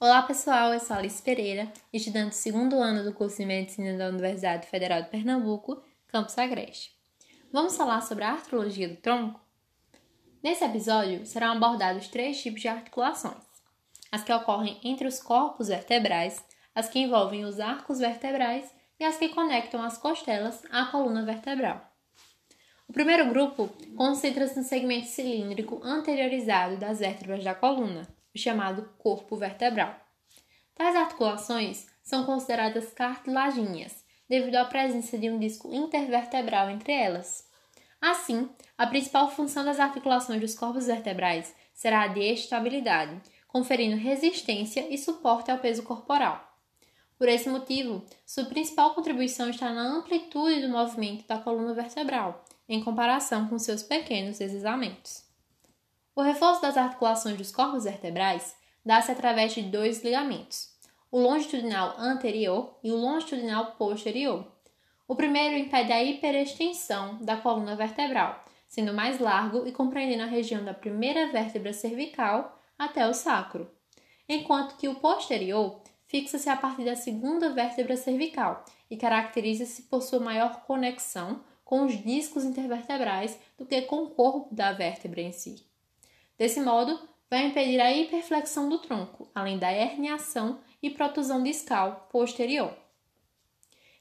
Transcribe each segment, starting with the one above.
Olá pessoal, eu sou Alice Pereira, estudante do segundo ano do curso de Medicina da Universidade Federal de Pernambuco, Campus Agreste. Vamos falar sobre a artrologia do tronco? Nesse episódio serão abordados três tipos de articulações: as que ocorrem entre os corpos vertebrais, as que envolvem os arcos vertebrais e as que conectam as costelas à coluna vertebral. O primeiro grupo concentra-se no segmento cilíndrico anteriorizado das vértebras da coluna, o chamado corpo vertebral. Tais articulações são consideradas cartilagíneas, devido à presença de um disco intervertebral entre elas. Assim, a principal função das articulações dos corpos vertebrais será a de estabilidade, conferindo resistência e suporte ao peso corporal. Por esse motivo, sua principal contribuição está na amplitude do movimento da coluna vertebral, em comparação com seus pequenos deslizamentos. O reforço das articulações dos corpos vertebrais dá-se através de dois ligamentos, o longitudinal anterior e o longitudinal posterior. O primeiro impede a hiperextensão da coluna vertebral, sendo mais largo e compreendendo a região da primeira vértebra cervical até o sacro, enquanto que o posterior fixa-se a partir da segunda vértebra cervical e caracteriza-se por sua maior conexão com os discos intervertebrais do que com o corpo da vértebra em si. Desse modo, vai impedir a hiperflexão do tronco, além da herniação e protusão discal posterior.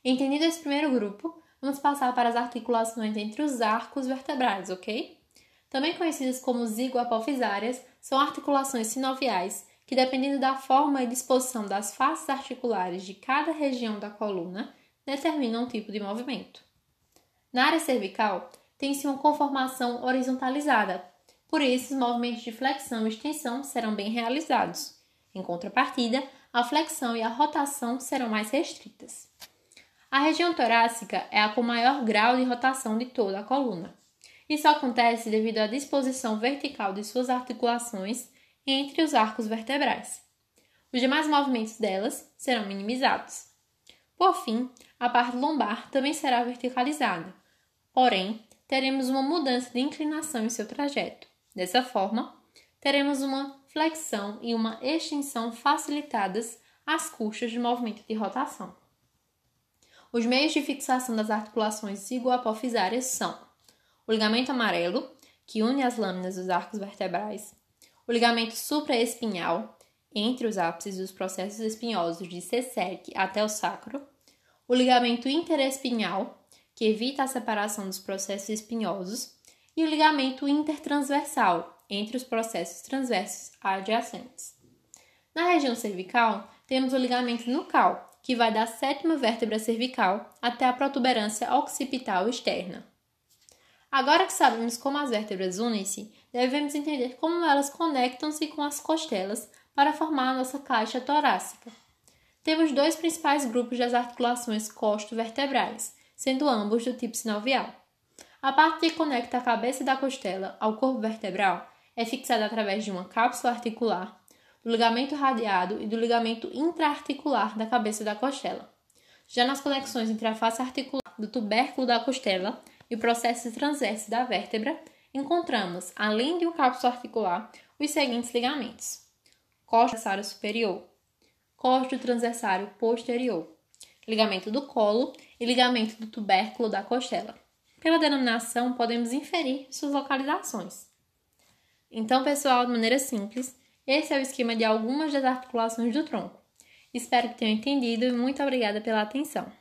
Entendido esse primeiro grupo, vamos passar para as articulações entre os arcos vertebrais, ok? Também conhecidas como zigoapofisárias, são articulações sinoviais que, dependendo da forma e disposição das faces articulares de cada região da coluna, determinam um tipo de movimento. Na área cervical, tem-se uma conformação horizontalizada, por isso os movimentos de flexão e extensão serão bem realizados. Em contrapartida, a flexão e a rotação serão mais restritas. A região torácica é a com maior grau de rotação de toda a coluna. Isso acontece devido à disposição vertical de suas articulações entre os arcos vertebrais. Os demais movimentos delas serão minimizados. Por fim, a parte lombar também será verticalizada, porém, teremos uma mudança de inclinação em seu trajeto. Dessa forma, teremos uma flexão e uma extensão facilitadas às custas do movimento de rotação. Os meios de fixação das articulações zigoapofisárias são o ligamento amarelo, que une as lâminas dos arcos vertebrais, o ligamento supraespinhal, entre os ápices dos processos espinhosos de Sessec até o sacro, o ligamento interespinhal, que evita a separação dos processos espinhosos, e o ligamento intertransversal, entre os processos transversos adjacentes. Na região cervical, temos o ligamento nucal, que vai da sétima vértebra cervical até a protuberância occipital externa. Agora que sabemos como as vértebras unem-se, devemos entender como elas conectam-se com as costelas para formar a nossa caixa torácica. Temos dois principais grupos das articulações costo-vertebrais, sendo ambos do tipo sinovial. A parte que conecta a cabeça da costela ao corpo vertebral é fixada através de uma cápsula articular, do ligamento radiado e do ligamento intraarticular da cabeça da costela. Já nas conexões entre a face articular do tubérculo da costela e o processo transverso da vértebra, encontramos, além de um cápsula articular, os seguintes ligamentos: costo transversário superior, costo transversário posterior, ligamento do colo e ligamento do tubérculo da costela. Pela denominação, podemos inferir suas localizações. Então, pessoal, de maneira simples, esse é o esquema de algumas das articulações do tronco. Espero que tenham entendido e muito obrigada pela atenção.